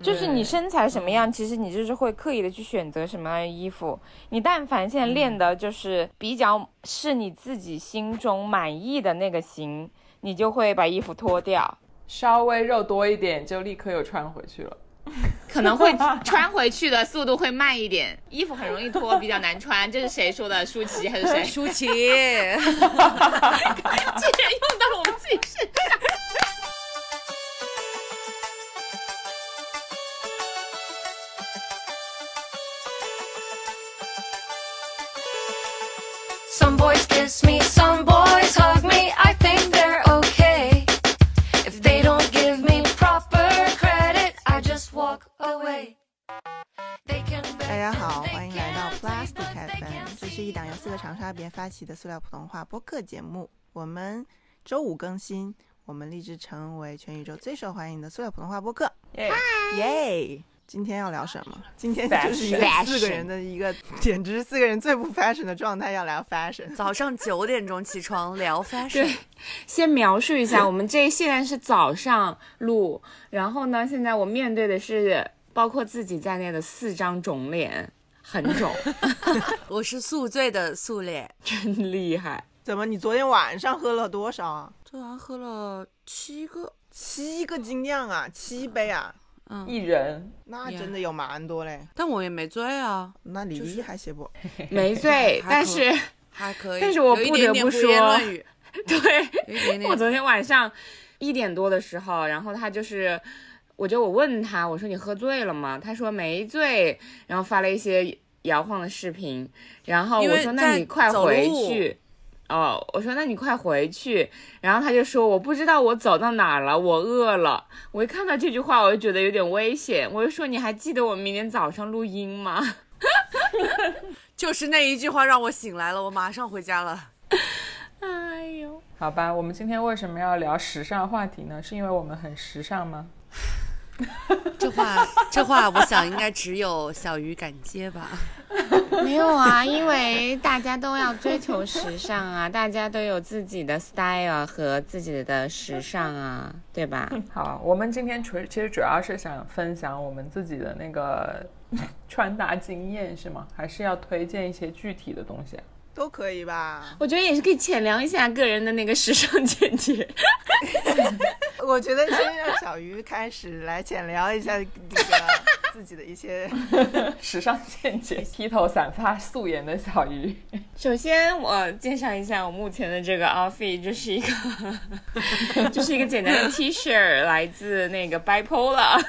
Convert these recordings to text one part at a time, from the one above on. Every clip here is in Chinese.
就是你身材什么样，其实你就是会刻意的去选择什么样的衣服。你但凡现在练的就是比较是你自己心中满意的那个型，你就会把衣服脱掉。稍微肉多一点，就立刻又穿回去了。可能会穿回去的速度会慢一点，衣服很容易脱，比较难穿。这是谁说的？舒淇还是谁？舒淇，竟然用到了我们自己身上。Kiss me, some boys hug me. I think they're okay. If they don't give me proper credit, I just walk away. They can 大家好，欢迎来到 Plastic FM，这是一档由四个长沙别发起的塑料普通话播客节目。我们周五更新，我们立志成为全宇宙最受欢迎的塑料普通话播客。耶、耶！今天要聊什么？今天就是一个四个人的一个，简直是四个人最不 fashion 的状态，要聊 fashion。早上九点钟起床聊 fashion，对，先描述一下，我们这现在是早上录，然后呢，现在我面对的是包括自己在内的四张肿脸，很肿，我是宿醉的宿脸，真厉害。怎么？你昨天晚上喝了多少啊？昨晚喝了七个，七个精酿啊，七杯啊，一人那真的有蛮多嘞。但我也没醉啊，那李丽还写不？没醉，但是还可以。但是我不得不说，对，点点 我昨天晚上一点多的时候，然后他就是，我就我问他，我说你喝醉了吗？他说没醉，然后发了一些摇晃的视频，然后我说那你快回去。哦，我说那你快回去，然后他就说我不知道我走到哪儿了，我饿了。我一看到这句话，我就觉得有点危险，我就说你还记得我明天早上录音吗？就是那一句话让我醒来了，我马上回家了。哎呦，好吧，我们今天为什么要聊时尚话题呢？是因为我们很时尚吗？这话，这话，我想应该只有小鱼敢接吧。没有啊，因为大家都要追求时尚啊，大家都有自己的 style 和自己的时尚啊，对吧？好，我们今天主其实主要是想分享我们自己的那个 穿搭经验，是吗？还是要推荐一些具体的东西啊？都可以吧？我觉得也是可以浅聊一下个人的那个时尚见解。我觉得先让小鱼开始来浅聊一下这个自己的一些。时尚见解，披头散发、素颜的小鱼，首先，我介绍一下我目前的这个 outfit，这是一个，就是一个简单的 T 恤，来自那个 Bipolar，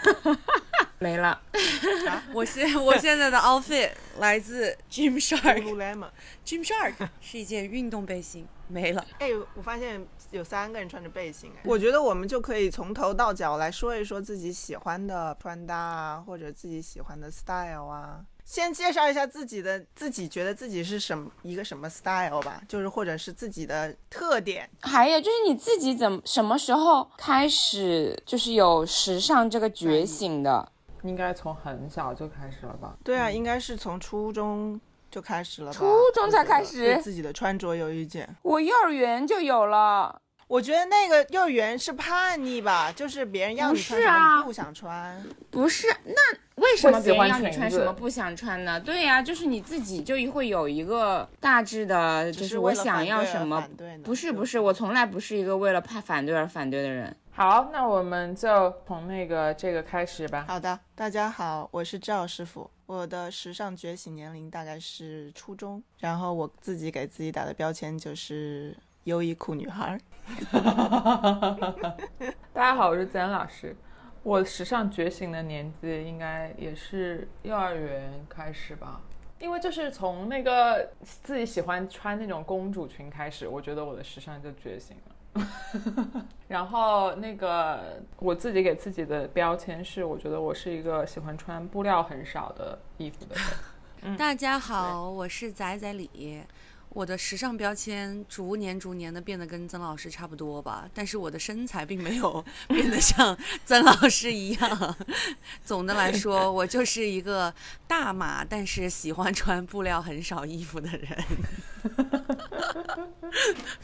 没了。我现我现在的 outfit 来自 Gymshark。Lululemon。Gymshark 是一件运动背心，没了。哎，我发现有三个人穿着背心，哎，我觉得我们就可以从头到脚来说一说自己喜欢的穿搭啊，或者自己喜欢的 style 啊。先介绍一下自己的，自己觉得自己是什么一个什么 style 吧，就是或者是自己的特点。还有就是你自己怎么什么时候开始就是有时尚这个觉醒的？应该从很小就开始了吧？对啊，应该是从初中就开始了吧？初中才开始对自己的穿着有意见。我幼儿园就有了。我觉得那个幼儿园是叛逆吧，就是别人要你穿什不是啊么不想穿。不是，那为什么喜欢别人要你穿什么不想穿呢？对呀、就是你自己就会有一个大致的，就是是我想要什么。不是不，是我从来不是一个为了怕反对而反对的人。好，那我们就从那个这个开始吧。好的，大家好，我是赵师傅。我的时尚觉醒年龄大概是初中，然后我自己给自己打的标签就是优衣库女孩儿。大家好，我是自然老师。我时尚觉醒的年纪应该也是幼儿园开始吧，因为就是从那个自己喜欢穿那种公主裙开始，我觉得我的时尚就觉醒了。然后那个我自己给自己的标签是，我觉得我是一个喜欢穿布料很少的衣服的人。大家好，我是仔仔李。我的时尚标签逐年逐年的变得跟曾老师差不多吧，但是我的身材并没有 变得像曾老师一样。总的来说，我就是一个大码，但是喜欢穿布料很少衣服的人，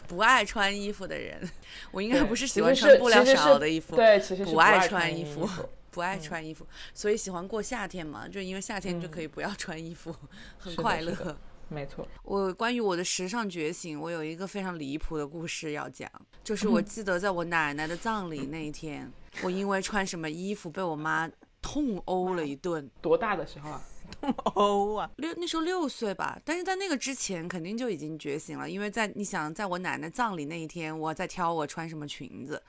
不爱穿衣服的人。我应该不是喜欢穿布料少的衣服，对，其实是不爱爱穿衣衣服。不爱穿衣服，所以喜欢过夏天嘛，就因为夏天就可以不要穿衣服，很是的快乐。是的没错，我关于我的时尚觉醒，我有一个非常离谱的故事要讲，就是我记得在我奶奶的葬礼那一天，我因为穿什么衣服被我妈痛殴了一顿。多大的时候啊？痛殴啊，六那时候六岁吧，但是在那个之前肯定就已经觉醒了，因为在你想，在我奶奶葬礼那一天，我在挑我穿什么裙子，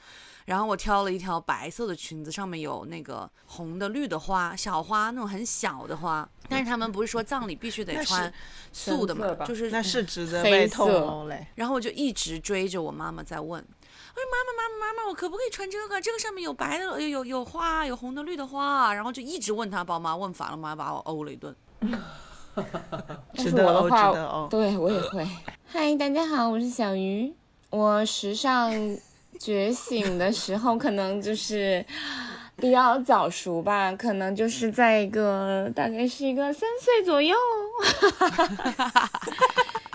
然后我挑了一条白色的裙子，上面有那个红的、绿的花，小花那种很小的花，但是他们不是说葬礼必须得穿素的嘛，就是那是值得黑被痛嘞。然后我就一直追着我妈妈在问，我说妈妈妈妈妈妈，我可不可以穿这个？这个上面有白的，有有有花，有红的、绿的花。然后就一直问他，把我妈问烦了，妈把我殴了一顿。值得哦，值我的话，得哦。对我也会。嗨，大家好，我是小鱼。我时尚觉醒的时候，可能就是比较早熟吧，可能就是在一个大概是一个三岁左右，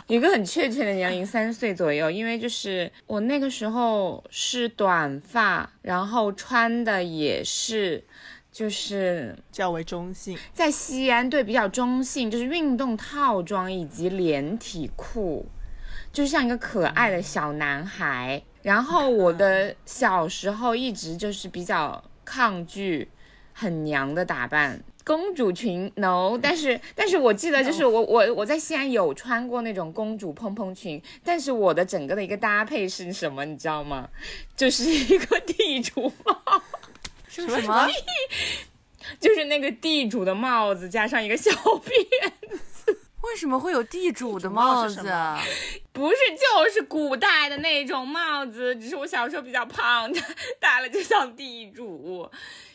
有一个很确切的年龄，三岁左右。因为就是我那个时候是短发，然后穿的也是就是较为中性，在西安对比较中性，就是运动套装以及连体裤，就像一个可爱的小男孩。然后我的 小时候一直就是比较抗拒很娘的打扮，公主裙 no，但是但是我记得就是我我我在西安有穿过那种公主蓬蓬裙，但是我的整个的一个搭配是什么，你知道吗？就是一个地主帽。是什么？就是那个地主的帽子加上一个小 辫，为什么会有地主的帽子啊？不是就是古代的那种帽子，只是我小时候比较胖，戴了就像地主。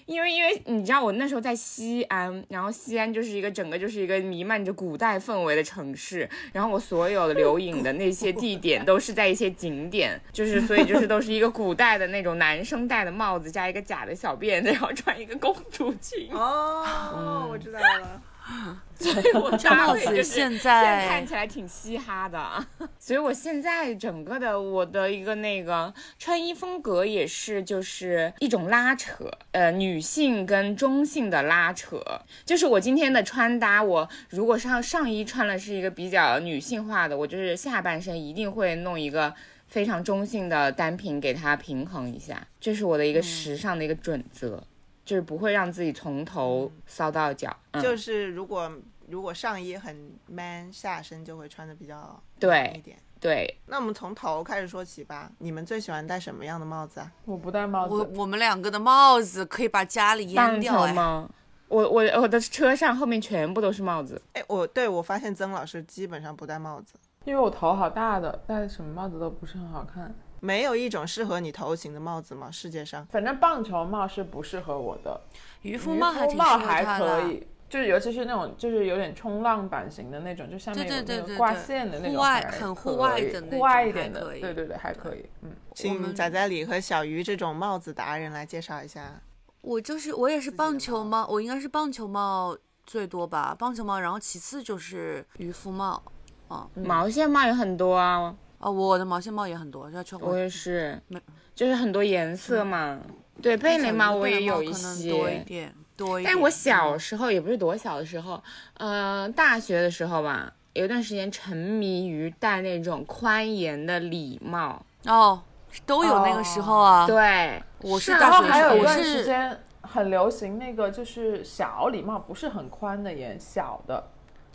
因为因为你知道我那时候在西安，然后西安就是一个整个就是一个弥漫着古代氛围的城市，然后我所有的留影的那些地点都是在一些景点，就是所以就是都是一个古代的那种男生戴的帽子加一个假的小辫子，然后穿一个公主裙。哦，我知道了。所以我搭帽子配就是现现在在看起来挺嘻哈的，所以我现在整个的我的一个那个穿衣风格也是就是一种拉扯，呃，女性跟中性的拉扯。就是我今天的穿搭，我如果上上衣穿的是一个比较女性化的，我就是下半身一定会弄一个。非常中性的单品给它平衡一下，这是我的一个时尚的一个准则，就是不会让自己从头骚到脚。嗯、就是如果如果上衣很 man，下身就会穿的比较对一点。对，那我们从头开始说起吧。你们最喜欢戴什么样的帽子啊？我不戴帽子，我我们两个的帽子可以把家里淹掉哎。球帽。我我我的车上后面全部都是帽子，哎，我对我发现曾老师基本上不戴帽子，因为我头好大的，戴什么帽子都不是很好看。没有一种适合你头型的帽子吗？世界上？反正棒球帽是不适合我的，渔夫帽还挺适夫帽还可。以，就是尤其是那种就是有点冲浪版型的那种，就下面有对对对对那个挂线的那种户外很户外的那户外种一点的，对对对，还可以，嗯。我请们仔仔里和小鱼这种帽子达人来介绍一下。我就是我也是棒球帽帽，我应该是棒球帽最多吧，棒球帽，然后其次就是渔夫帽。哦毛线帽也很多啊，哦，我的毛线帽也很多，要穿我也是没，就是很多颜色嘛。对，贝雷帽我也有一些多一，点，多一点。但我小嗯时候也不是多小的时候，呃，大学的时候吧，有一段时间沉迷于戴那种宽檐的礼帽。哦，都有那个时候啊。对，我是大学时候我还有一段是时间很流行那个就是小礼帽，不是很宽的檐，小的。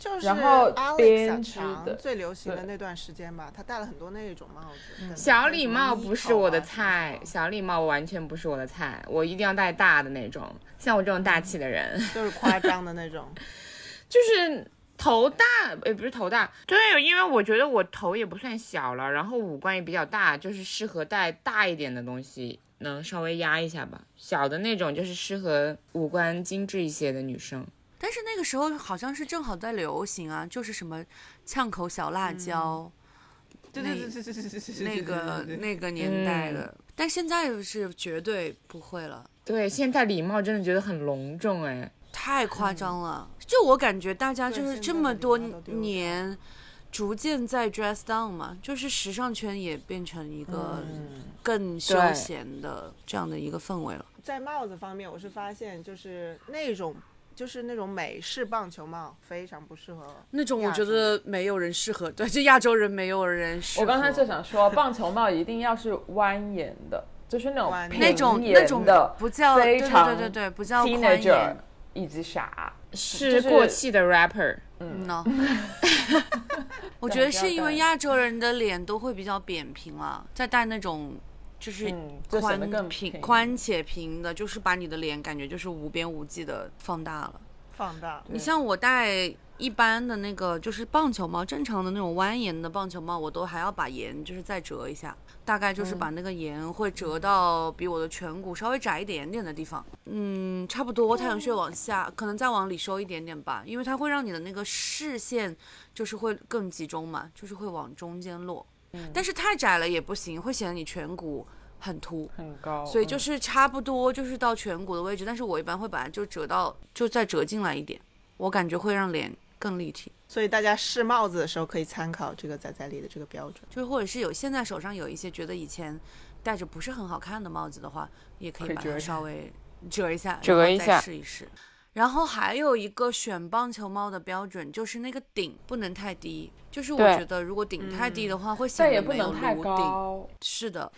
就是然后编织小强的最流行的那段时间吧，他戴了很多那种帽子。小礼帽不是我的菜，小礼帽完全不是我的菜，我一定要戴大的那种，像我这种大气的人。就是夸张的那种。就是头大，也不是头大，对，因为我觉得我头也不算小了，然后五官也比较大，就是适合戴大一点的东西，能稍微压一下吧。小的那种就是适合五官精致一些的女生。但是那个时候好像是正好在流行啊，就是什么呛口小辣椒，对对对对对对对，那个那个年代的，但现在是绝对不会了。对，现在礼貌真的觉得很隆重哎，太夸张了。就我感觉大家就是这么多年逐渐在 dress down 嘛，就是时尚圈也变成一个更休闲的这样的一个氛围了。在帽子方面我是发现就是那种。就是那种美式棒球帽非常不适合那种我觉得没有人适合，对，就亚洲人没有人适合。我刚才就想说，棒球帽一定要是蜿蜒的，就是那种那种那种的，不叫对非常对对对对，不叫宽 teenager 眼。以及傻。是过气的 rapper。嗯呢，我觉得是因为亚洲人的脸都会比较扁平了，再戴那种就是宽得更平平宽且平的，就是把你的脸感觉就是无边无际的放大了。放大。你像我戴一般的那个就是棒球帽，正常的那种蜿蜒的棒球帽，我都还要把沿就是再折一下，大概就是把那个沿会折到比我的颧骨稍微窄一点点的地方。嗯，差不多太阳穴往下，可能再往里收一点点吧，因为它会让你的那个视线就是会更集中嘛，就是会往中间落。但是太窄了也不行，会显得你颧骨很凸。很高，嗯所以就是差不多就是到颧骨的位置，但是我一般会把它就折到就再折进来一点，我感觉会让脸更立体。所以大家试帽子的时候可以参考这个仔仔里的这个标准。就是或者是有现在手上有一些觉得以前戴着不是很好看的帽子的话，也可以把它稍微折一下，折一下试一试。然后还有一个选棒球帽的标准就是那个顶不能太低，就是我觉得如果顶太低的话，会显得没有能太颅顶。高。是的，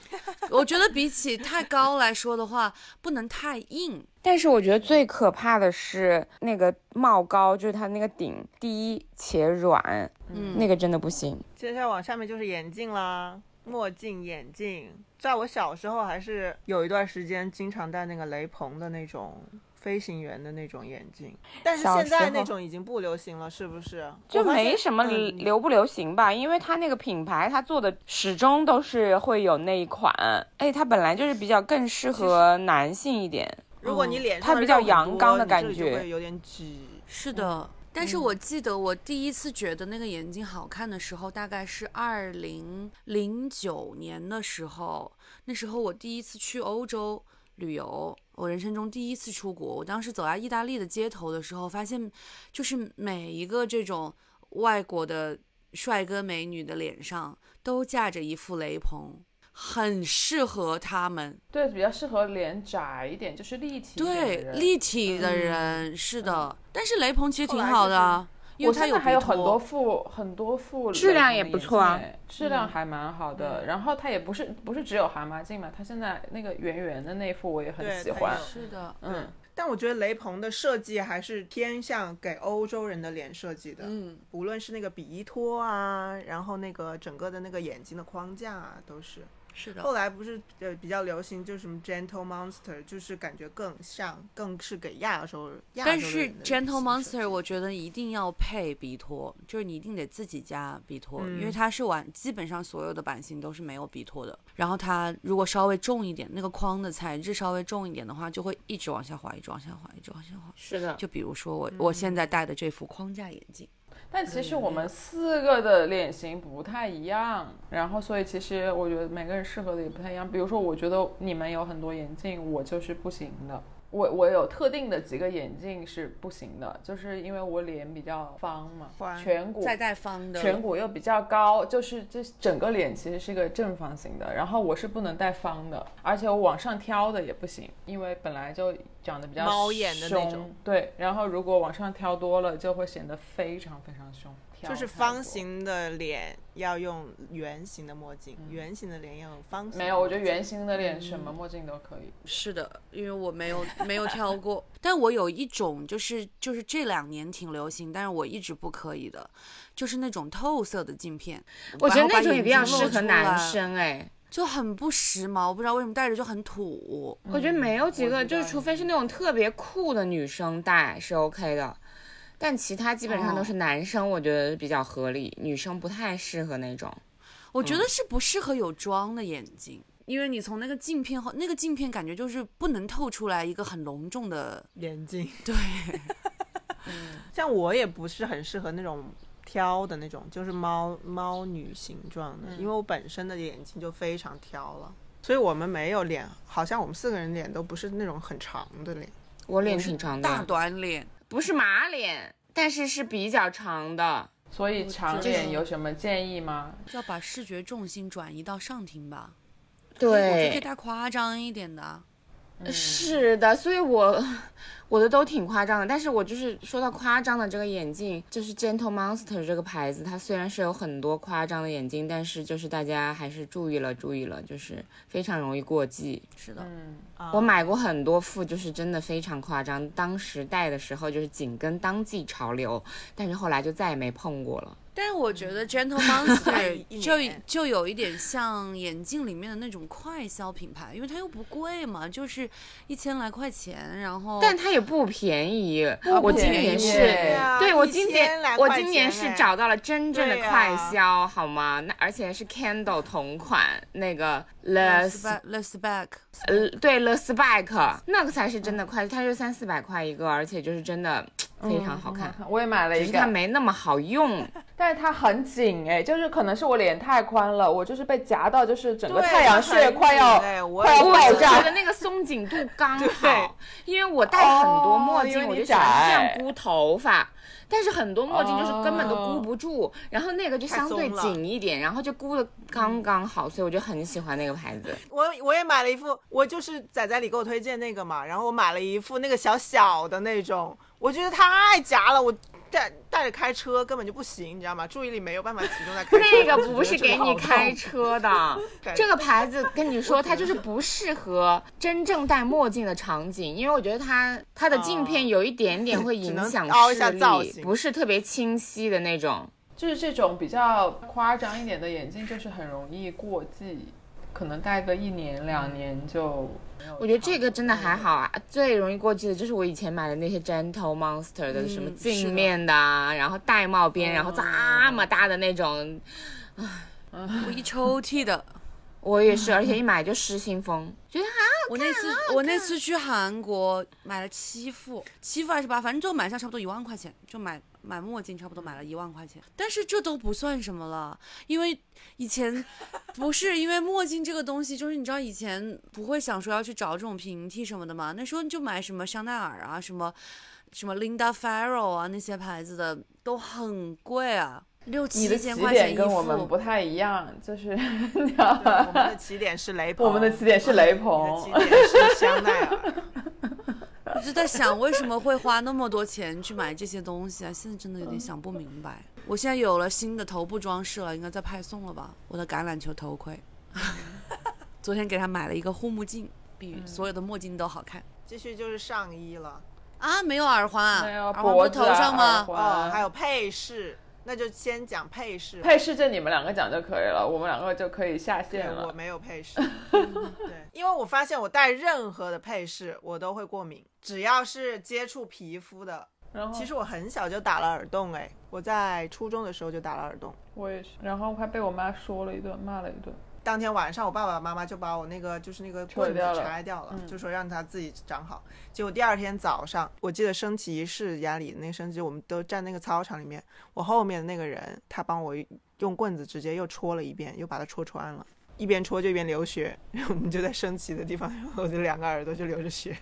我觉得比起太高来说的话，不能太硬。但是我觉得最可怕的是那个帽高，就是它那个顶低且软，嗯，那个真的不行。接下来往下面就是眼镜啦，墨镜、眼镜。在我小时候还是有一段时间经常戴那个雷朋的那种飞行员的那种眼镜，但是现在那种已经不流行了，是不是？就没什么嗯流不流行吧，因为它那个品牌，它做的始终都是会有那一款，哎它本来就是比较更适合男性一点。如果你脸上它比较阳刚的感觉会有点挤。是的，但是我记得我第一次觉得那个眼镜好看的时候，大概是二零零九年的时候。那时候我第一次去欧洲旅游，我人生中第一次出国。我当时走在意大利的街头的时候，发现就是每一个这种外国的帅哥美女的脸上都架着一副雷朋，很适合他们。对，比较适合脸窄一点，就是立体对，立体的人、是的，但是雷朋其实挺好的啊，因我为它有现在还有很多副很多副质量也不错啊质量还蛮好的。然后它也不是不是只有蛤蟆镜嘛，它现在那个圆圆的那副我也很喜欢。是的，嗯，但我觉得雷朋的设计还是偏向给欧洲人的脸设计的，嗯，无论是那个鼻托啊，然后那个整个的那个眼睛的框架啊，都是。是的。后，来不是呃比较流行，就是什么 Gentle Monster，就是感觉更像，更是给亚洲亚洲但是 Gentle Monster 我觉得一定要配鼻托，就是你一定得自己加鼻托，因为嗯。它是完基本上所有的版型都是没有鼻托的。然后它如果稍微重一点，那个框的材质稍微重一点的话，就会一直往下滑，一直往下滑，一直往下滑。是的，就比如说我、我现。在戴的这副框架眼镜，但其实我们四个的脸型不太一样，然后所以其实我觉得每个人适合的也不太一样。比如说，我觉得你们有很多眼镜，我就是不行的。我我有特定的几个眼镜是不行的，就是因为我脸比较方嘛，颧骨再带方的颧骨又比较高，就是这整个脸其实是个正方形的，然后我是不能戴方的，而且我往上挑的也不行，因为本来就长得比较猫眼的那凶种，对，然后如果往上挑多了，就会显得非常非常凶，挑就是。方形的脸要用圆形的墨镜，圆形的脸要用方形。没有，我觉得圆形的脸什么墨镜都可以。是的，因为我没有没有挑过，但我有一种就是就是这两年挺流行，但是我一直不可以的，就是那种透色的镜片。我觉得那种也比较适合男，生哎。就很不时髦，我不知道为什么戴着就很土。我觉得没有几个，就是除非是那种特别酷的女生戴是 OK 的，但其他基本上都是男生，我觉得比较合理，女生不太适合那种。我觉得是不适合有妆的眼睛，因为你从那个镜片后，那个镜片感觉就是不能透出来一个很隆重的，眼镜。对，像我也不是很适合那种挑的那种，就是猫猫女形状的，因为我本身的眼睛就非常挑了，所以我们没有脸，好像我们四个人脸都不是那种很长的脸。我脸挺长的大的，短脸。不是马脸，但是是比较长的。所以长脸有什么建议吗？要把视觉重心转移到上庭吧，对我觉得可以对，戴夸张一点的。是的，所以我 我的都挺夸张的，但是我就是说到夸张的这个眼镜，就是 Gentle Monster 这个牌子，它虽然是有很多夸张的眼镜，但是就是大家还是注意了，注意了，就是非常容易过季。是的，嗯，我买过很多副，就是真的非常夸张，当时戴的时候就是紧跟当季潮流，但是后来就再也没碰过了。但是我觉得 Gentle Monster 就就有一点像眼镜里面的那种快消品牌，因为它又不贵嘛，就是一千来块钱，然后但它也不便宜，我今年是对我今年我今年是找到了真正的快消，好吗？那而且是 Candle 同款那个 Le Spec Le Spec，呃对 Le Spike 那个才是真的快，它是三四百块一个，而且就是真的非常好看，我也买了一个只是它，没那么好用。但是它很紧哎，就是可能是我脸太宽了，我就是被夹到，就是整个太阳穴快要快要也爆我觉炸得。那个松紧度刚好，因为我戴很多墨镜，我就喜欢这样箍头发。但是很多墨镜就是根本都哦箍不住，然后那个就相对紧一点，然后就箍的刚刚好，所以我就很喜欢那个牌子。我我也买了一副，我就是仔仔你给我推荐那个嘛，然后我买了一副那个小小的那种，我觉得太夹了，我带带着开车根本就不行，你知道吗？注意力没有办法集中在开车。那个不是给你开车的，这个牌子跟你说，它就是不适合真正戴墨镜的场景，因为我觉得它它的镜片有一点点会影响只能凹一下视力，造型不是特别清晰的那种。就是这种比较夸张一点的眼镜，就是很容易过季，可能戴个一年两年就没有。我觉得这个真的还好啊，最容易过季的就是我以前买的那些 Gentle Monster 的什么镜面的啊，然后玳瑁边，然后这么大的那种，我一抽屉的。我也是，而且一买就失心疯，觉得啊，我那次我那次去韩国买了七副，七副还是八，反正最后买下差不多一万块钱，就买买墨镜差不多买了一万块钱。但是这都不算什么了，因为以前 不是因为墨镜这个东西，就是你知道以前不会想说要去找这种平替什么的嘛，那时候你就买什么香奈儿啊，什么什么 Linda Farrow 啊那些牌子的都很贵啊，六七千块钱一点跟我们。不太一样，就是我们的起点是雷朋，我们的起点是雷你的朋起，点是 香奈儿。我 就在想，为什么会花那么多钱去买这些东西啊？现在真的有点想不明白。我现在有了新的头部装饰了，应该在派送了吧？我的橄榄球头盔，昨天给他买了一个护目镜，比所有的墨镜都好看继续就是上衣了，啊！没有耳环啊，没有耳环不是头脖子啊耳上吗？哦，还有配饰，那就先讲配饰。配饰就你们两个讲就可以了，我们两个就可以下线了，我。没有配饰。对，因为我发现我戴任何的配饰我都会过敏，只要是接触皮肤的。然后其实我很小就打了耳洞，哎，我在初中的时候就打了耳洞。我也是，然后还被我妈说了一顿，骂了一顿。当天晚上，我爸爸妈妈就把我那个就是那个棍子拆掉了，嗯就说让它自己长好。结果第二天早上，我记得升旗仪式家里那个升旗，我们都站那个操场里面，我后面的那个人他帮我用棍子直接又戳了一遍，又把它戳穿了。一边戳就一边流血，然后我们就在升旗的地方，然 后我的两个耳朵就流着血。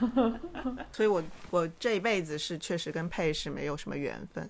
所以我我这一辈子是确实跟配饰没有什么缘分。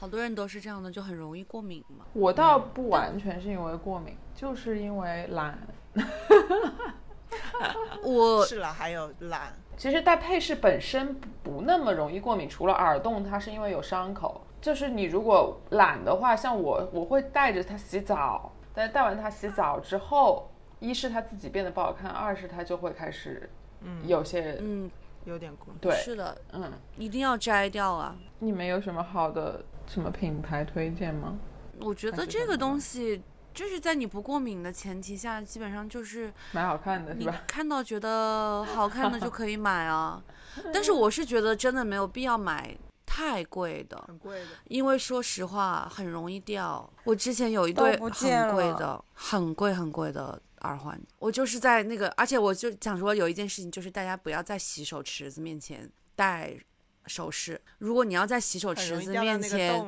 好多人都是这样的，就很容易过敏嘛。我倒不完全是因为过敏，就是因为懒。我是了，还有懒，其实戴配饰本身不不那么容易过敏，除了耳洞，它是因为有伤口。就是你如果懒的话，像我，我会带着它洗澡，但是戴完它洗澡之后，一是它自己变得不好看，二是它就会开始，嗯有些，嗯，有点过。对，是的，嗯，一定要摘掉啊。你们有什么好的什么品牌推荐吗？我觉得这个东西就是在你不过敏的前提下，基本上就是蛮好看的是你吧？看到觉得好看的就可以买啊。但是我是觉得真的没有必要买太贵的，很贵的，因为说实话很容易掉。我之前有一对很贵的、很贵很贵的耳环，我就是在那个，而且我就想说有一件事情，就是大家不要在洗手池子面前戴首饰。如果你要在洗手池子面前。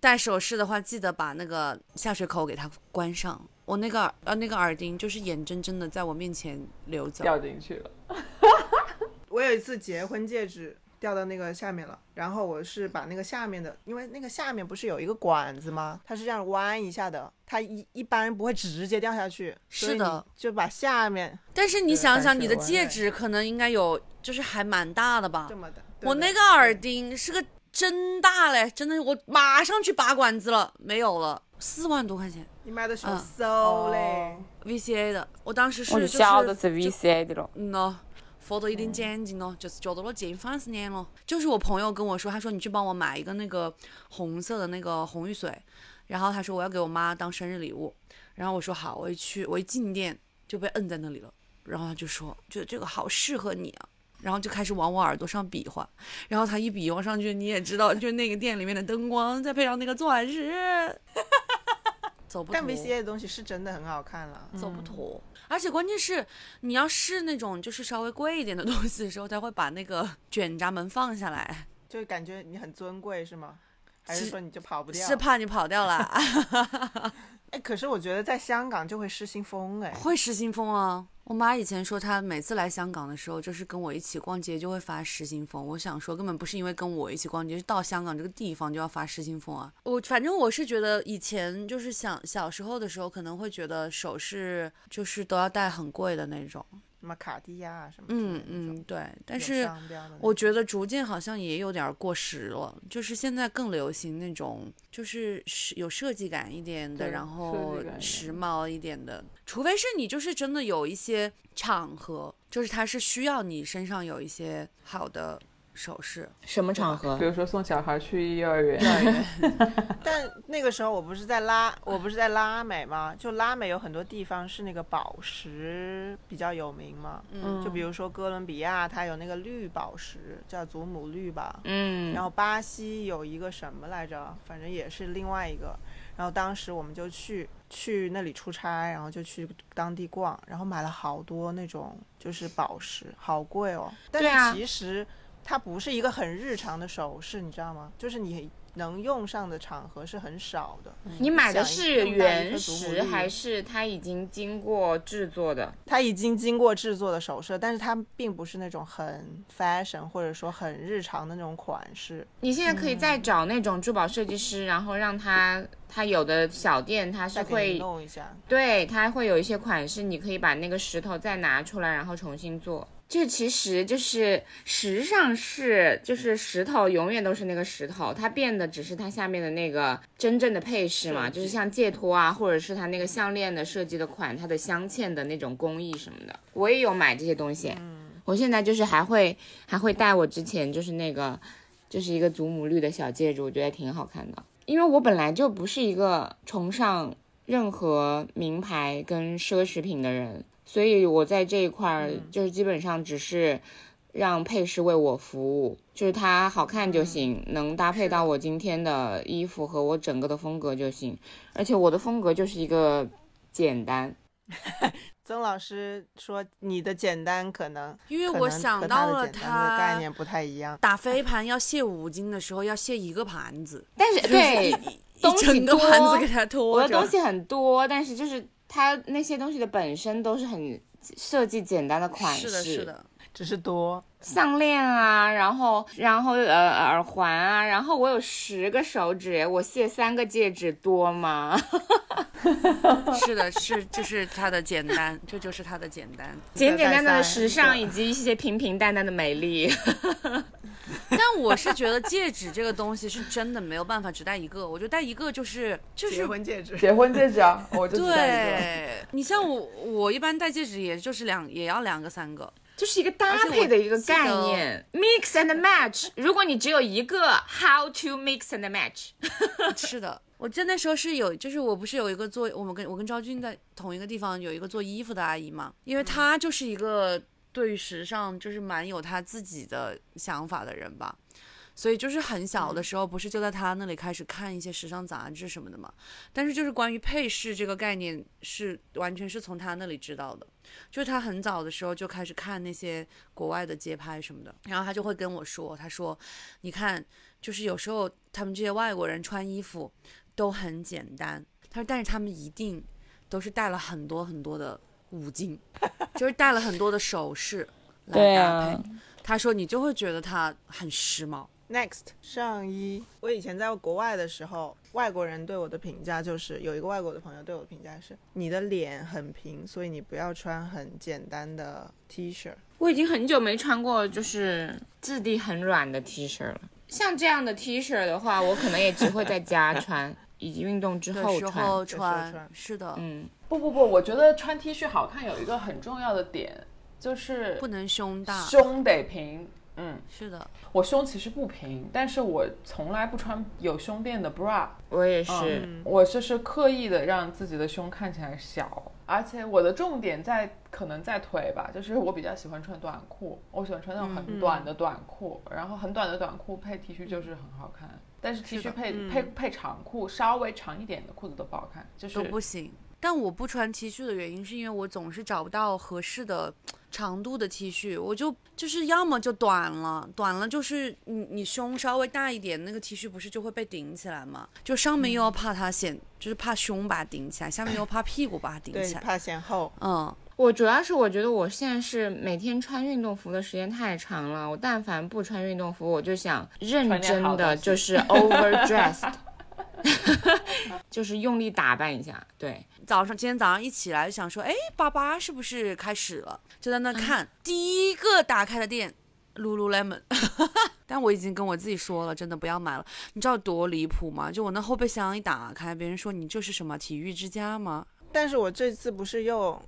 戴首饰的话，记得把那个下水口给它关上。我那个耳呃那个耳钉就是眼睁睁的在我面前流走。掉进去了。我有一次结婚戒指掉到那个下面了。然后我是把那个下面的，因为那个下面不是有一个管子吗？它是这样弯一下的，它一一般不会直接掉下去。是的就把下面但是你想想，你的戒指可能应该有，就是还蛮大的吧这？么的。我那个耳钉是个真大嘞，真的，我马上去拔管子了，没有了，四万多块钱你买的手嗯馊嘞。VCA 的，我当时是我就就晓得是是 VCA 的了。嗯咯，佛得一点奖金咯，就是觉得了近反十年了。就是我朋友跟我说，他说你去帮我买一个那个红色的那个红玉髓，然后他说我要给我妈当生日礼物，然后我说好，我一去我一进店就被摁在那里了，然后他就说觉得这个好适合你啊。然后就开始往我耳朵上比划，然后他一比划上去，你也知道，就那个店里面的灯光，再配上那个钻石，走不但。VCA 的东西是真的很好看了。走不脱。而且关键是，你要试那种就是稍微贵一点的东西的时候，他会把那个卷闸门放下来，就感觉你很尊贵是吗？还是是说你就跑不掉？是怕你跑掉了，哎，可是我觉得在香港就会失心疯哎。会失心疯啊。我妈以前说，她每次来香港的时候，就是跟我一起逛街就会发失心疯。我想说，根本不是因为跟我一起逛街，是到香港这个地方就要发失心疯啊。我反正我是觉得以前就是想小时候的时候，可能会觉得首饰就是都要戴很贵的那种，什么卡地亚什么嗯嗯，对。但是我觉得逐渐好像也有点儿过时了，就是现在更流行那种就是是有设计感一点的，然后时髦一点的，除非是你就是真的有一些场合，就是它是需要你身上有一些好的首饰，什么场合比？如说送小孩去幼儿园，但那个时候我不是在拉，我不是在拉美吗？就拉美有很多地方是那个宝石比较有名嘛，嗯就比如说哥伦比亚，它有那个绿宝石，叫祖母绿吧。嗯，然后巴西有一个什么来着，反正也是另外一个。然后当时我们就去去那里出差，然后就去当地逛，然后买了好多那种就是宝石，好贵哦。但对啊是其实它不是一个很日常的首饰，你知道吗？就是你能用上的场合是很少的。你买的是原石还是它已经经过制作的？它已经经过制作的首饰，但是它并不是那种很 fashion 或者说很日常的那种款式。你现在可以再找那种珠宝设计师，然后让他，他有的小店他是会，弄一下，对，他会有一些款式，你可以把那个石头再拿出来，然后重新做。这其实就是石上是，就是石头永远都是那个石头，它变的只是它下面的那个真正的配饰嘛，就是像戒托啊，或者是它那个项链的设计的款，它的镶嵌的那种工艺什么的，我也有买这些东西。我现在就是还会还会戴我之前就是那个就是一个祖母绿的小戒指，我觉得挺好看的。因为我本来就不是一个崇尚任何名牌跟奢侈品的人，所以我在这一块儿就是基本上只是让配饰为我服务，就是它好看就行，能搭配到我今天的衣服和我整个的风格就行。而且我的风格就是一个简单，曾老师说你的简单可能，因为我想到了的简单的概念不太一样。打飞盘要卸五斤的时候要卸一个盘子，但是对一东西整个盘多子给它我拖着。的东西很多，但是就是它那些东西的本身都是很设计简单的款式，是的，是的，只是多，项链啊，然后然后呃耳环啊，然后我有十个手指，我卸三个戒指多吗？是的，是就是它的简单，这就是它的简单。简简单单的时尚以及一些平平淡淡的美丽。但我是觉得戒指这个东西是真的没有办法只戴一个，我觉得戴一个就是就是结婚戒指。结婚戒指啊，我就戴一个。对，你像我，我一般戴戒指也就是两，也要两个三个。就是一个搭配的一个概念，mix and match。如果你只有一个，how to mix and match？是的，我记得那时候是有，就是我不是有一个做，我们跟我跟昭君在同一个地方有一个做衣服的阿姨嘛，因为她就是一个对于时尚就是蛮有她自己的想法的人吧。所以就是很小的时候，不是就在他那里开始看一些时尚杂志什么的嘛。但是就是关于配饰这个概念，是完全是从他那里知道的。就是他很早的时候就开始看那些国外的街拍什么的，然后他就会跟我说，他说，你看，就是有时候他们这些外国人穿衣服都很简单，他说，但是他们一定都是带了很多很多的五金，就是带了很多的首饰来对搭啊配。他说你就会觉得他很时髦。Next 上衣，我以前在国外的时候，外国人对我的评价就是，有一个外国的朋友对我的评价是，你的脸很平，所以你不要穿很简单的 T 恤。我已经很久没穿过就是质地很软的 T 恤了。像这样的 T 恤的话，我可能也只会在家穿，以及运动之后穿。穿，是的，嗯，不不不，我觉得穿 T 恤好看有一个很重要的点，就是不能胸大。胸得平。嗯，是的，我胸其实不平，但是我从来不穿有胸垫的 bra。我也是。嗯，我就是刻意的让自己的胸看起来小，而且我的重点在可能在腿吧，就是我比较喜欢穿短裤，我喜欢穿那种很短的短裤，然后很短的短裤配 T 恤就是很好看，但是 T 恤配、配配长裤稍微长一点的裤子都不好看，就是都不行。但我不穿 T 恤的原因是因为我总是找不到合适的长度的 T 恤，我就就是要么就短了，短了就是你你胸稍微大一点，那个 T 恤不是就会被顶起来吗？就上面又要怕它显，就是怕胸把它顶起来，下面又怕屁股把它顶，起来。怕显厚。嗯，我主要是我觉得我现在是每天穿运动服的时间太长了，我但凡不穿运动服，我就想认真的就是 overdressed，就是用力打扮一下。对，早上今天早上一起来就想说，哎，八八是不是开始了？就在那看、第一个打开的店，Lululemon。但我已经跟我自己说了，真的不要买了。你知道多离谱吗？就我那后备箱一打开，别人说你这是什么体育之家吗？但是我这次不是又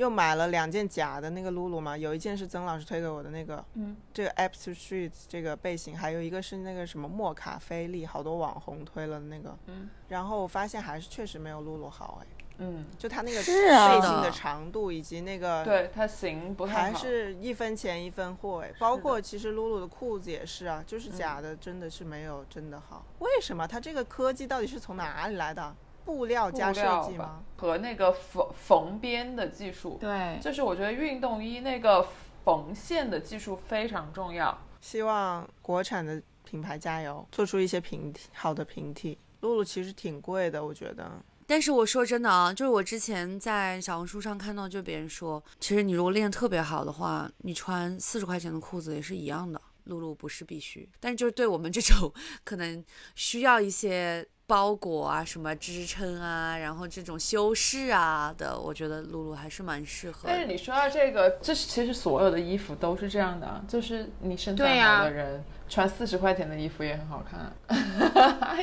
又买了两件假的那个露露嘛？有一件是曾老师推给我的那个，嗯，这个 Apps to Street 这个背心，还有一个是那个什么莫卡菲利，好多网红推了那个，嗯，然后我发现还是确实没有露露好哎，嗯，就它那个背心的长度以及那个对它型不太还，是一分钱一分货哎，包括其实露露的裤子也是啊，就是假的，真的是没有真的好。为什么？它这个科技到底是从哪里来的？布料加设计吗？和那个缝缝边的技术，对，就是我觉得运动衣那个缝线的技术非常重要。希望国产的品牌加油，做出一些平替好的平替。露露其实挺贵的，我觉得。但是我说真的啊，就是我之前在小红书上看到，就别人说，其实你如果练特别好的话，你穿四十块钱的裤子也是一样的。露露不是必须，但是就是对我们这种可能需要一些包裹啊、什么支撑啊，然后这种修饰啊的，我觉得露露还是蛮适合的。但是你说到这个，这是其实所有的衣服都是这样的啊，就是你身材好的人、穿四十块钱的衣服也很好看，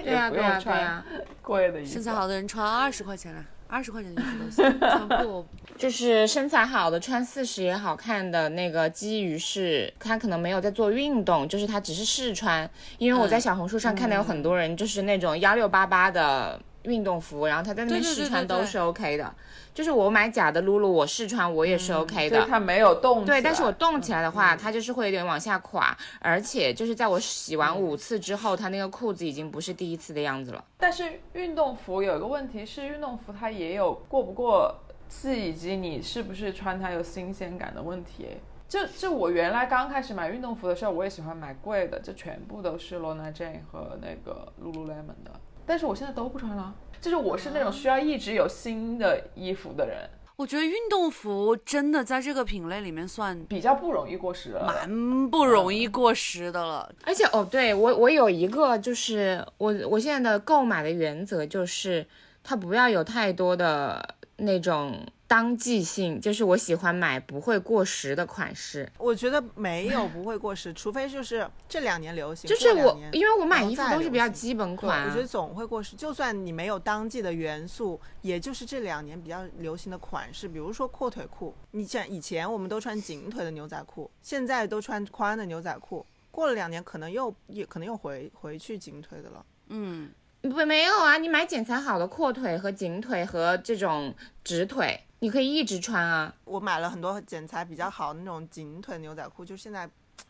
对呀、也不对呀、用穿对呀、贵的衣服。身材好的人穿二十块钱的，二十块钱的衣服都行，穿破就是身材好的穿四十也好看的那个，基于是他可能没有在做运动，就是他只是试穿。因为我在小红书上看到有很多人就是那种幺六八八的运动服，然后他在那边试穿都是 OK 的。就是我买假的露露，我试穿我也是 OK 的。就是它没有动，对，但是我动起来的话，它就是会有点往下垮，而且就是在我洗完五次之后，它那个裤子已经不是第一次的样子了。但是运动服有一个问题是，运动服它也有过不过季以及你是不是穿它有新鲜感的问题。就就我原来刚开始买运动服的时候，我也喜欢买贵的，就全部都是 Lona Jane 和那个 Lululemon 的。但是我现在都不穿了，就是我是那种需要一直有新的衣服的人，我觉得运动服真的在这个品类里面算比较不容易过时了。蛮不容易过时的了。而且哦，对我我有一个就是我我现在的购买的原则就是，它不要有太多的那种当季性，就是我喜欢买不会过时的款式。我觉得没有不会过时，除非就是这两年流行，就是我因为我买衣服都是比较基本，款、啊我觉，得总会过时。就算你没有当季的元素，也就是这两年比较流行的款式，比如说阔腿裤。你像以前我们都穿紧腿的牛仔裤，现在都穿宽的牛仔裤。过了两年，可能又也可能又回回去紧腿的了。嗯，不没有啊，你买剪裁好的阔腿和紧腿和这种直腿，你可以一直穿啊。我买了很多剪裁比较好的那种紧腿牛仔裤，就现在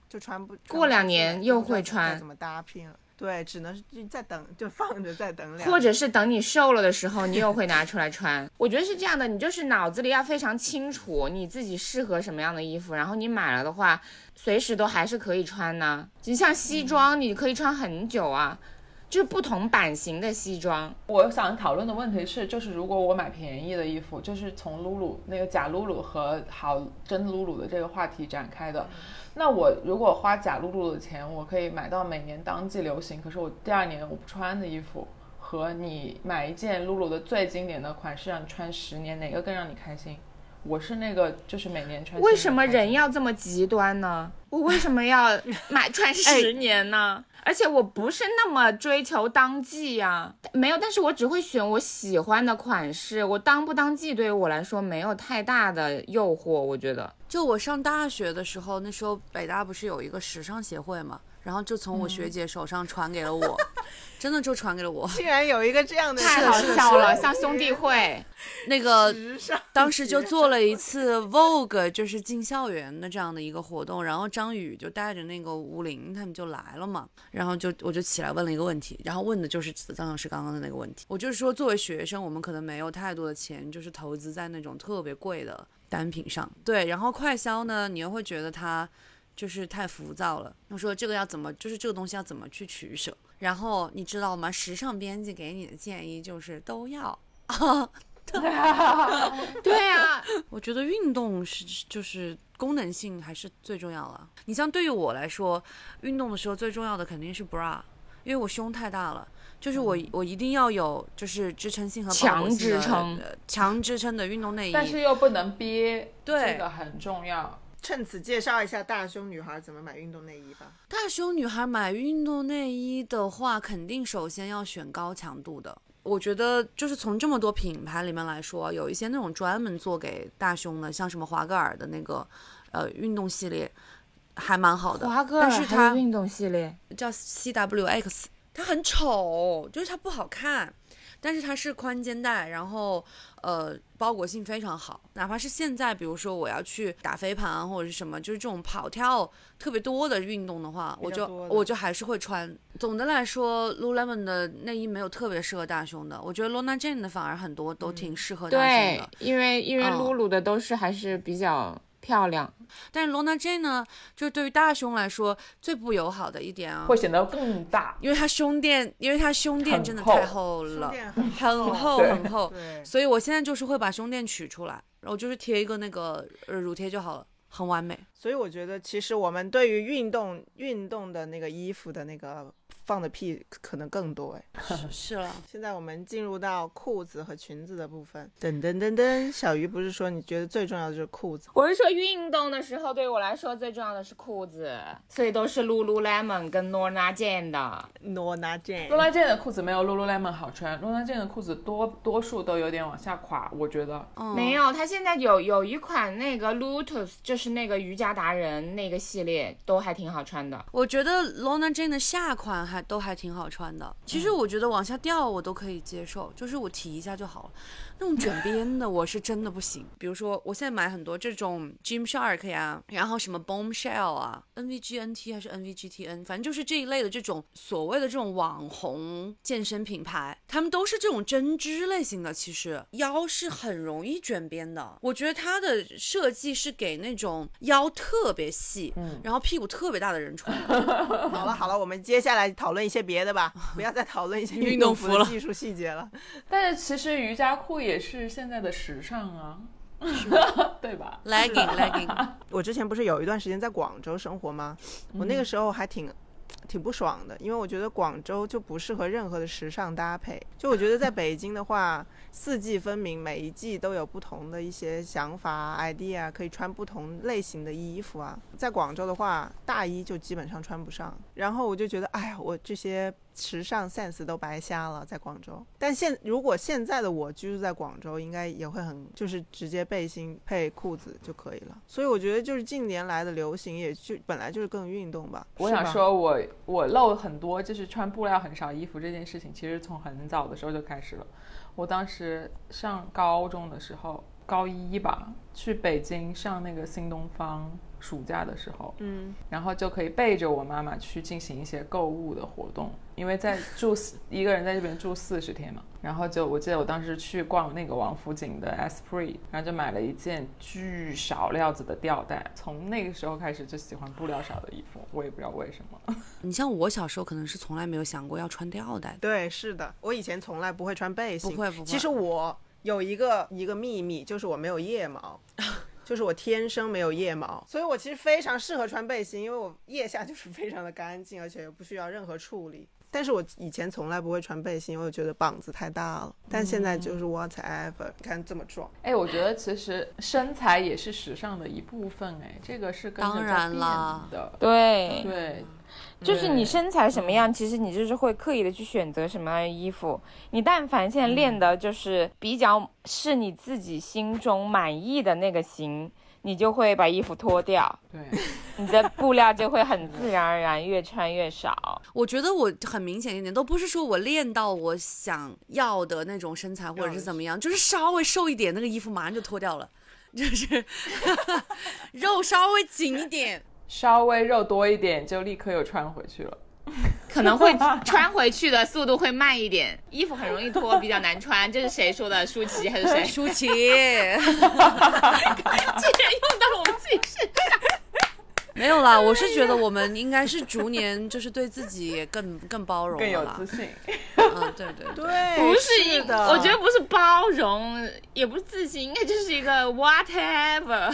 就穿不。过两年又会穿怎么搭配了？对，只能是就再等，就放着再等两年。或者是等你瘦了的时候，你又会拿出来穿。我觉得是这样的，你就是脑子里要非常清楚你自己适合什么样的衣服，然后你买了的话，随时都还是可以穿呢。你像西装，你可以穿很久啊。就是不同版型的西装。我想讨论的问题是，就是如果我买便宜的衣服，就是从露露那个假露露和好真露露的这个话题展开的，那我如果花假露露的钱，我可以买到每年当季流行，可是我第二年我不穿的衣服，和你买一件露露的最经典的款式让你穿十年，哪个更让你开心？我是那个就是每年穿。为什么人？要这么极端呢？我为什么要 买穿十年呢？而且我不是那么追求当季呀、没有，但是我只会选我喜欢的款式。我当不当季对于我来说没有太大的诱惑，我觉得。就我上大学的时候，那时候北大不是有一个时尚协会嘛，然后就从我学姐手上传给了我，真的就传给了我。竟然有一个这样的太好笑了，像兄弟会。那个时尚当时就做了一次 Vogue，就是进校园的这样的一个活动，然后张宇就带着那个吴林他们就来了嘛，然后就我就起来问了一个问题，然后问的就是张老师刚刚的那个问题，我就是说作为学生，我们可能没有太多的钱，就是投资在那种特别贵的单品上，对，然后快销呢，你又会觉得它就是太浮躁了，我说这个要怎么，就是这个东西要怎么去取舍，然后你知道吗？时尚编辑给你的建议就是都要。对啊，我觉得运动是就是功能性还是最重要了。你像对于我来说，运动的时候最重要的肯定是 bra，因为我胸太大了，就是我我一定要有就是支撑性和强支撑呃强支撑的运动内衣。但是又不能憋，对这个很重要。趁此介绍一下大胸女孩怎么买运动内衣吧。大胸女孩买运动内衣的话，肯定首先要选高强度的。我觉得就是从这么多品牌里面来说，有一些那种专门做给大胸的，像什么华格尔的那个呃运动系列，还蛮好的。华格尔但是它运动系列，叫 CWX，它很丑，就是它不好看，但是它是宽肩带，然后呃包裹性非常好。哪怕是现在，比如说我要去打飞盘啊或者是什么，就是这种跑跳特别多的运动的话，我就我就还是会穿。总的来说，Lululemon 的内衣没有特别适合大胸的，我觉得 Lona Jane 的反而很多都挺适合大胸对的。，因为因为 Lulu 的都是还是比较漂亮。但是 Lona Jane 呢，就是对于大胸来说最不友好的一点啊，会显得更大。因为它胸垫，因为它胸垫真的太厚了，很很厚很厚，对，所以我现在就是会把胸垫取出来，然后就是贴一个那个呃乳贴就好了，很完美。所以我觉得其实我们对于运动运动的那个衣服的那个放的屁可能更多哎。是了，现在我们进入到裤子和裙子的部分。噔噔噔噔，小鱼不是说你觉得最重要的就是裤子？我是说运动的时候，对于我来说最重要的是裤子，所以都是 Lululemon 跟 Lorna Jane 的。诺娜 Jane，露拉 Jane 的裤子没有 Lululemon 好穿，露拉 Jane 的裤子多多数都有点往下垮，我觉得。嗯，没有，它现在有有一款那个 Lotus，就是那个瑜伽达人那个系列，都还挺好穿的。我觉得 Lona Jane 的下款还都还挺好穿的。其实我觉得往下掉我都可以接受，就是我提一下就好了。那种卷边的我是真的不行。比如说我现在买很多这种 Gymshark 呀，然后什么 Bombshell 啊，NVGNT 还是 NVGTN，反正就是这一类的这种所谓的这种网红健身品牌，他们都是这种针织类型的。其实腰是很容易卷边的，我觉得它的设计是给那种腰特别细，然后屁股特别大的人穿的。好了好了，我们接下来讨论一些别的吧，不要再讨论一些运运动动服的技术细节了。但是其实瑜伽裤也是现在的时尚啊，对吧？legging legging，我之前不是有一段时间在广州生活吗？我那个时候还挺。挺不爽的，因为我觉得广州就不适合任何的时尚搭配。就我觉得在北京的话，四季分明，每一季都有不同的一些想法、idea，可以穿不同类型的衣服啊。在广州的话，大衣就基本上穿不上。然后我就觉得，哎呀，我这些时尚 sense 都白瞎了，在广州。但现如果现在的我居住在广州，应该也会很就是直接背心配裤子就可以了。所以我觉得就是近年来的流行，也就本来就是更运动吧。我想说我，我露很多，就是穿布料很少衣服这件事情，其实从很早的时候就开始了。我当时上高中的时候，高一吧，去北京上那个新东方，暑假的时候，嗯，然后就可以背着我妈妈去进行一些购物的活动，因为在住四 一个人在这边住四十天嘛，然后就我记得我当时去逛那个王府井的 Esprit，然后就买了一件巨少料子的吊带，从那个时候开始就喜欢布料少的衣服，我也不知道为什么。你像我小时候可能是从来没有想过要穿吊带，对，是的，我以前从来不会穿背心，不会不会其实我有一个一个秘密，就是我没有腋毛。就是我天生没有腋毛，所以我其实非常适合穿背心，因为我腋下就是非常的干净，而且又不需要任何处理。但是我以前从来不会穿背心，因为我觉得膀子太大了。但现在就是 whatever，你看这么壮，哎，我觉得其实身材也是时尚的一部分，哎，这个是跟着当然在变啦的，对，对，就是你身材什么样，其实你就是会刻意的去选择什么样的衣服。你但凡现在练的就是比较是你自己心中满意的那个型，你就会把衣服脱掉，对，你的布料就会很自然而然越穿越少。我觉得我很明显一点，都不是说我练到我想要的那种身材或者是怎么样，就是稍微瘦一点，那个衣服马上就脱掉了，就是 肉稍微紧一点。稍微肉多一点就立刻又穿回去了。可能会 穿回去的速度会慢一点，衣服很容易脱，比较难穿。这是谁说的？舒淇还是谁？舒淇，竟然用到了我们自己身上。没有啦，我是觉得我们应该是逐年就是对自己也更更包容更有自。信。嗯，对对对。对，不是，的，我觉得不是包容，也不是自信，应该就是一个 whatever。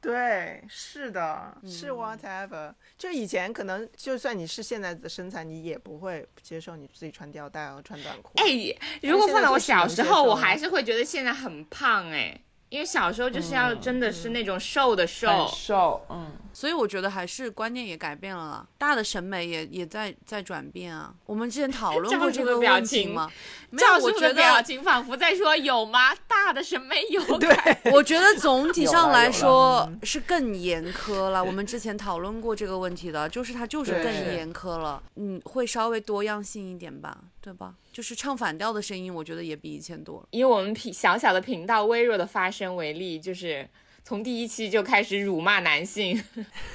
对，是的，是嗯 whatever。就以前可能，就算你是现在的身材，你也不会接受你自己穿吊带和穿短裤。哎，如果放到我小时候，我还是会觉得现在很胖哎，因为小时候就是要真的是那种瘦的很瘦。瘦，嗯，所以我觉得还是观念也改变了啦，大的审美也也在在转变啊。我们之前讨论过这个表问题情吗？没有，我觉的表情仿佛在说有吗？大的审美有对，我觉得总体上来 说是更严苛了。我们之前讨论过这个问题的，就是它就是更严苛了。嗯，会稍微多样性一点吧，对吧？就是唱反调的声音，我觉得也比以前多了。以我们频小小的频道微弱的发声为例，就是从第一期就开始辱骂男性。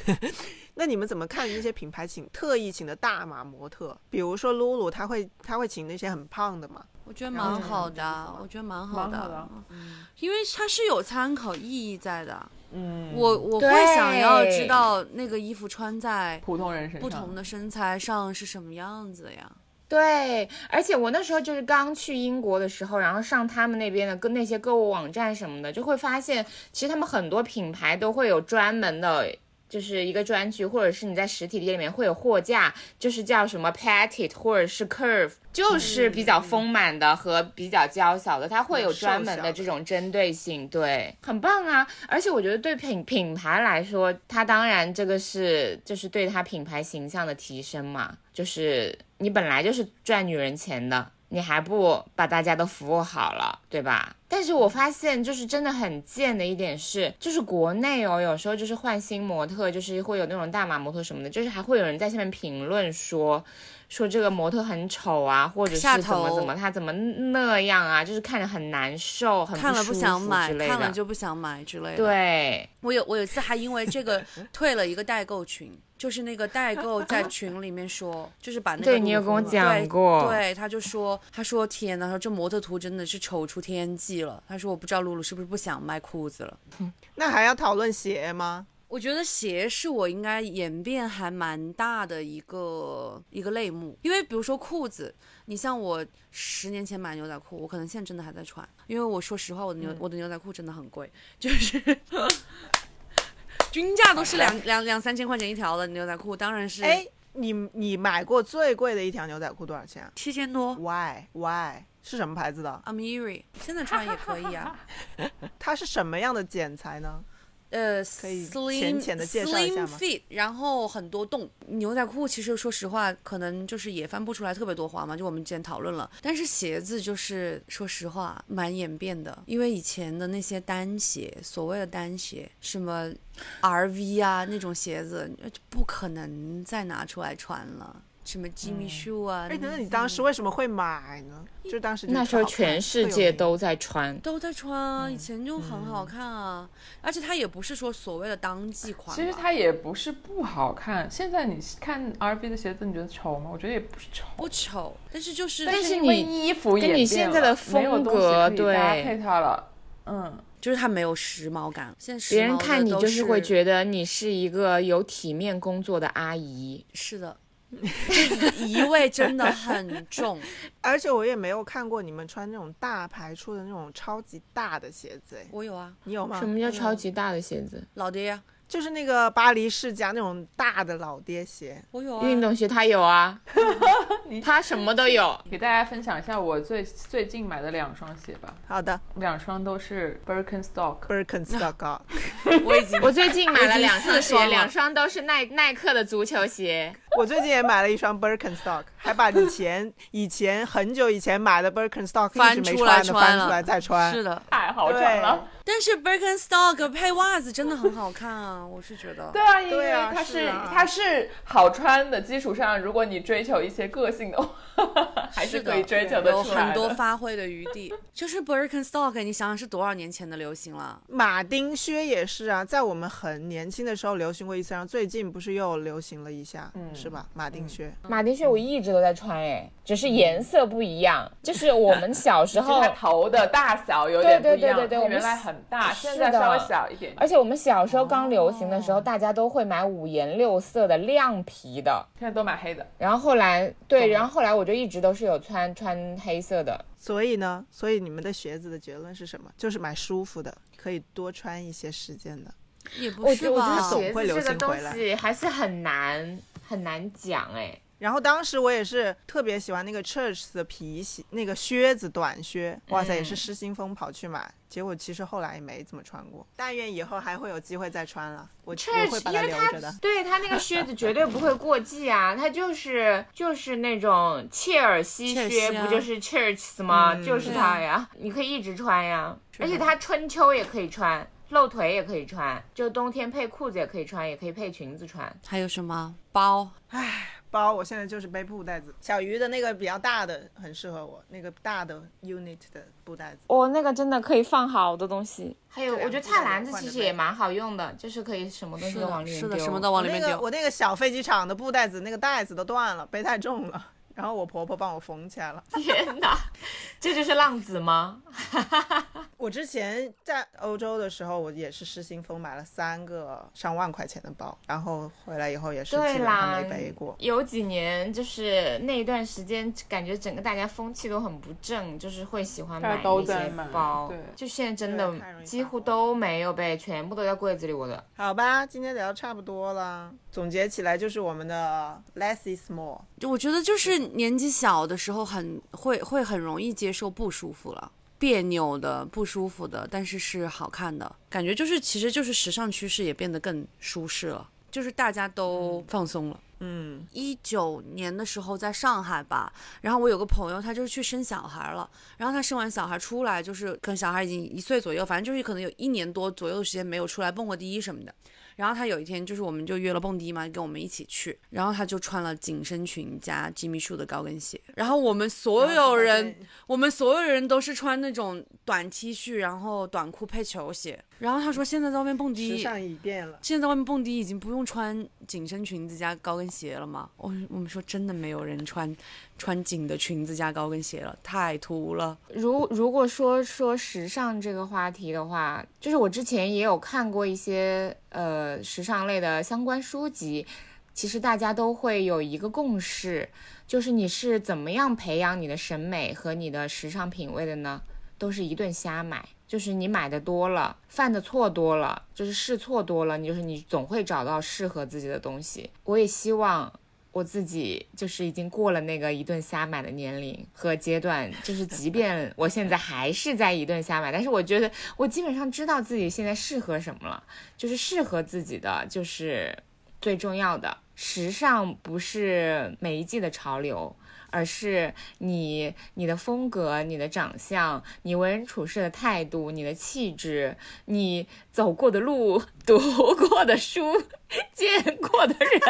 那你们怎么看那些品牌请特意请的大码模特？比如说露露，他会他会请那些很胖的嘛？我觉得蛮好的，我觉得蛮好的，好的因为它是有参考意义在的。嗯，我我会想要知道那个衣服穿在普通人身上不同的身材上是什么样子呀？对，而且我那时候就是刚去英国的时候，然后上他们那边的跟那些购物网站什么的，就会发现，其实他们很多品牌都会有专门的。就是一个专区，或者是你在实体店里面会有货架，就是叫什么 petite 或者是 curve，就是比较丰满的和比较娇小的，它会有专门的这种针对性，对，很棒啊！而且我觉得对品品牌来说，它当然这个是就是对它品牌形象的提升嘛，就是你本来就是赚女人钱的，你还不把大家都服务好了，对吧？但是我发现就是真的很贱的一点是，就是国内哦，有时候就是换新模特，就是会有那种大码模特什么的，就是还会有人在下面评论说。说这个模特很丑啊，或者是怎么怎么他怎么那样啊，就是看着很难受，很看了不想买。看了就不想买之类的。，对，我有我有一次还因为这个 退了一个代购群，就是那个代购在群里面说，就是把那个对你有跟我讲过对，对，他就说，他说天呐，他说这模特图真的是丑出天际了。他说我不知道露露是不是不想卖裤子了。那还要讨论鞋吗？我觉得鞋是我应该演变还蛮大的一个一个类目，因为比如说裤子，你像我十年前买牛仔裤，我可能现在真的还在穿，因为我说实话，我的牛、我的牛仔裤真的很贵，就是 均价都是两两两三千块钱一条的牛仔裤，当然是哎，你你买过最贵的一条牛仔裤多少钱啊七千多。？Why Why 是什么牌子的？Amiri 现在穿也可以啊，它是什么样的剪裁呢？呃可以，slim 浅浅的介绍一下 slim 吗 fit，然后很多洞。牛仔裤其实说实话，可能就是也翻不出来特别多花嘛，就我们之前讨论了。但是鞋子就是说实话蛮演变的，因为以前的那些单鞋，所谓的单鞋，什么 RV 啊那种鞋子，就不可能再拿出来穿了。什么 Jimmy Choo 啊，哎，那你当时为什么会买呢？就当时那时候全世界都在穿。都在穿啊，以前就很好看啊，而且它也不是说所谓的当季款，其实它也不是不好看。现在你看 RV 的鞋子，你觉得丑吗？我觉得也不是丑，不丑，但是就是但是你衣服跟你现在的风格对搭配它了。嗯，就是它没有时髦感，现在时别人髦的都看你就是会觉得你是一个有体面工作的阿姨。是的，这疑味真的很重。而且我也没有看过你们穿那种大牌出的那种超级大的鞋子，哎，我有啊，你有吗什？么叫超级大的鞋子？老爹呀、就是那个巴黎世家那种大的老爹鞋，我有啊，运动鞋他有啊，他什么都有。给大家分享一下我最最近买的两双鞋吧，好的两双都是 Birkenstock。，Birkenstock 啊我已经我最近买了两双鞋，双两双都是耐耐克的足球鞋。我最近也买了一双 Birkenstock，还把以前以前很久以前买的 Birkenstock 一直没翻出来穿的翻出来再穿。是的，太好对穿了。但是 Birkenstock 配袜子真的很好看啊，我是觉得。对啊，因为对啊它是是啊它是好穿的基础上，如果你追求一些个性的话，还是是的可以追求得有出来很多。发挥的余地。就是 Birkenstock，你想想是多少年前的流行了？马丁靴也是啊，在我们很年轻的时候流行过一次，然后最近不是又流行了一下，嗯是吧？马丁靴，马丁靴我一直都在穿，哎，只是颜色不一样。就是我们小时候 它，头的大小有点不一样，对对对对对我们原来很大，现在稍微小一点。而且我们小时候刚流行的时候，大家都会买五颜六色的亮皮的。现在都买黑的，然后后来，对，然后后来我就一直都是有穿穿黑色的。所以呢，所以你们的鞋子的结论是什么？就是买舒服的，可以多穿一些时间的。也不是我觉得我觉得？鞋总会流子这个东行回来西还是很难很难讲哎。然后当时我也是特别喜欢那个 Church 的皮鞋，那个靴子短靴，哇塞，也是失心疯跑去买，结果其实后来也没怎么穿过。但愿以后还会有机会再穿了，我我会 Church，把它因为它留着的。对它那个靴子绝对不会过季啊，它就是就是那种切尔西切尔靴，西啊不就是 Church 吗？嗯就是它呀，你可以一直穿呀，而且它春秋也可以穿。露腿也可以穿，就冬天配裤子也可以穿，也可以配裙子穿。还有什么包？唉包我现在就是背布袋子，小鱼的那个比较大的很适合我，那个大的 unit 的布袋子。哦，那个真的可以放好多东西。还有，我觉得菜篮子其实也蛮好用的，就是可以什么东西，都往里面是的，丢什么都往里那个面丢。我那个小飞机场的布袋子，那个袋子都断了，背太重了。然后我婆婆帮我缝起来了。天哪，这就是浪子吗？我之前在欧洲的时候，我也是失心疯，买了三个上万块钱的包，然后回来以后也是基对本上啦没背过。，有几年就是那一段时间，感觉整个大家风气都很不正，就是会喜欢买那些包对。就现在真的几乎都没有背，全部都在柜子里。我的好吧，今天聊得差不多了，总结起来就是我们的 less is more。我觉得就是年纪小的时候很会会很容易接受不舒服了。别扭的、不舒服的，但是是好看的感觉，就是其实就是时尚趋势也变得更舒适了，就是大家都放松了。嗯，一九年的时候在上海吧，然后我有个朋友，他就是去生小孩了，然后他生完小孩出来，就是可能小孩已经一岁左右，反正就是可能有一年多左右的时间没有出来蹦过迪什么的。然后他有一天就是我们就约了蹦迪嘛，跟我们一起去，然后他就穿了紧身裙加 Jimmy Choo 的高跟鞋，然后我们所有人，我们所有人都是穿那种短 T 恤，然后短裤配球鞋。然后他说现在在外面蹦迪，时尚已变了。现在在外面蹦迪已经不用穿紧身裙子加高跟鞋了吗？我我们说真的没有人穿穿紧的裙子加高跟鞋了，太土了。如如果说说时尚这个话题的话，就是我之前也有看过一些呃时尚类的相关书籍，其实大家都会有一个共识，就是你是怎么样培养你的审美和你的时尚品味的呢？都是一顿瞎买，就是你买的多了，犯的错多了，就是试错多了，你就是你总会找到适合自己的东西。我也希望我自己就是已经过了那个一顿瞎买的年龄和阶段，就是即便我现在还是在一顿瞎买，但是我觉得我基本上知道自己现在适合什么了，就是适合自己的就是最重要的。时尚不是每一季的潮流，而是你你的风格、你的长相、你为人处事的态度、你的气质、你走过的路、读过的书、见过的人、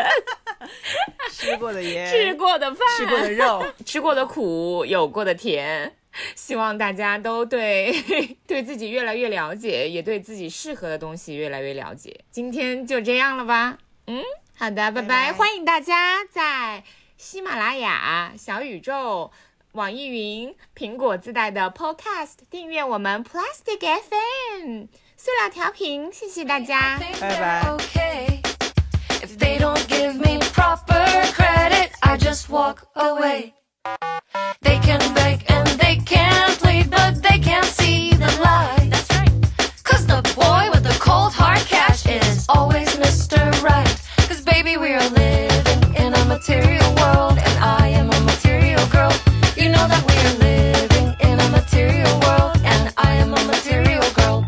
吃过的盐，吃过的饭、吃过的肉，吃过的苦，有过的甜。希望大家都对对自己越来越了解，也对自己适合的东西越来越了解。今天就这样了吧？嗯，好的，拜拜！欢迎大家在喜马拉雅、小宇宙、网易云、苹果自带的 Podcast 订阅我们 Plastic FM 塑料调频，谢谢大家，拜拜。Beg they plead, but they can't the. That's right. Cause the boy with the cold hard cash is always Mr. Right. baby, we are living in a material world, and I am a material girl. You know that we are living in a material world, and I am a material girl.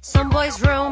Some boys ruin.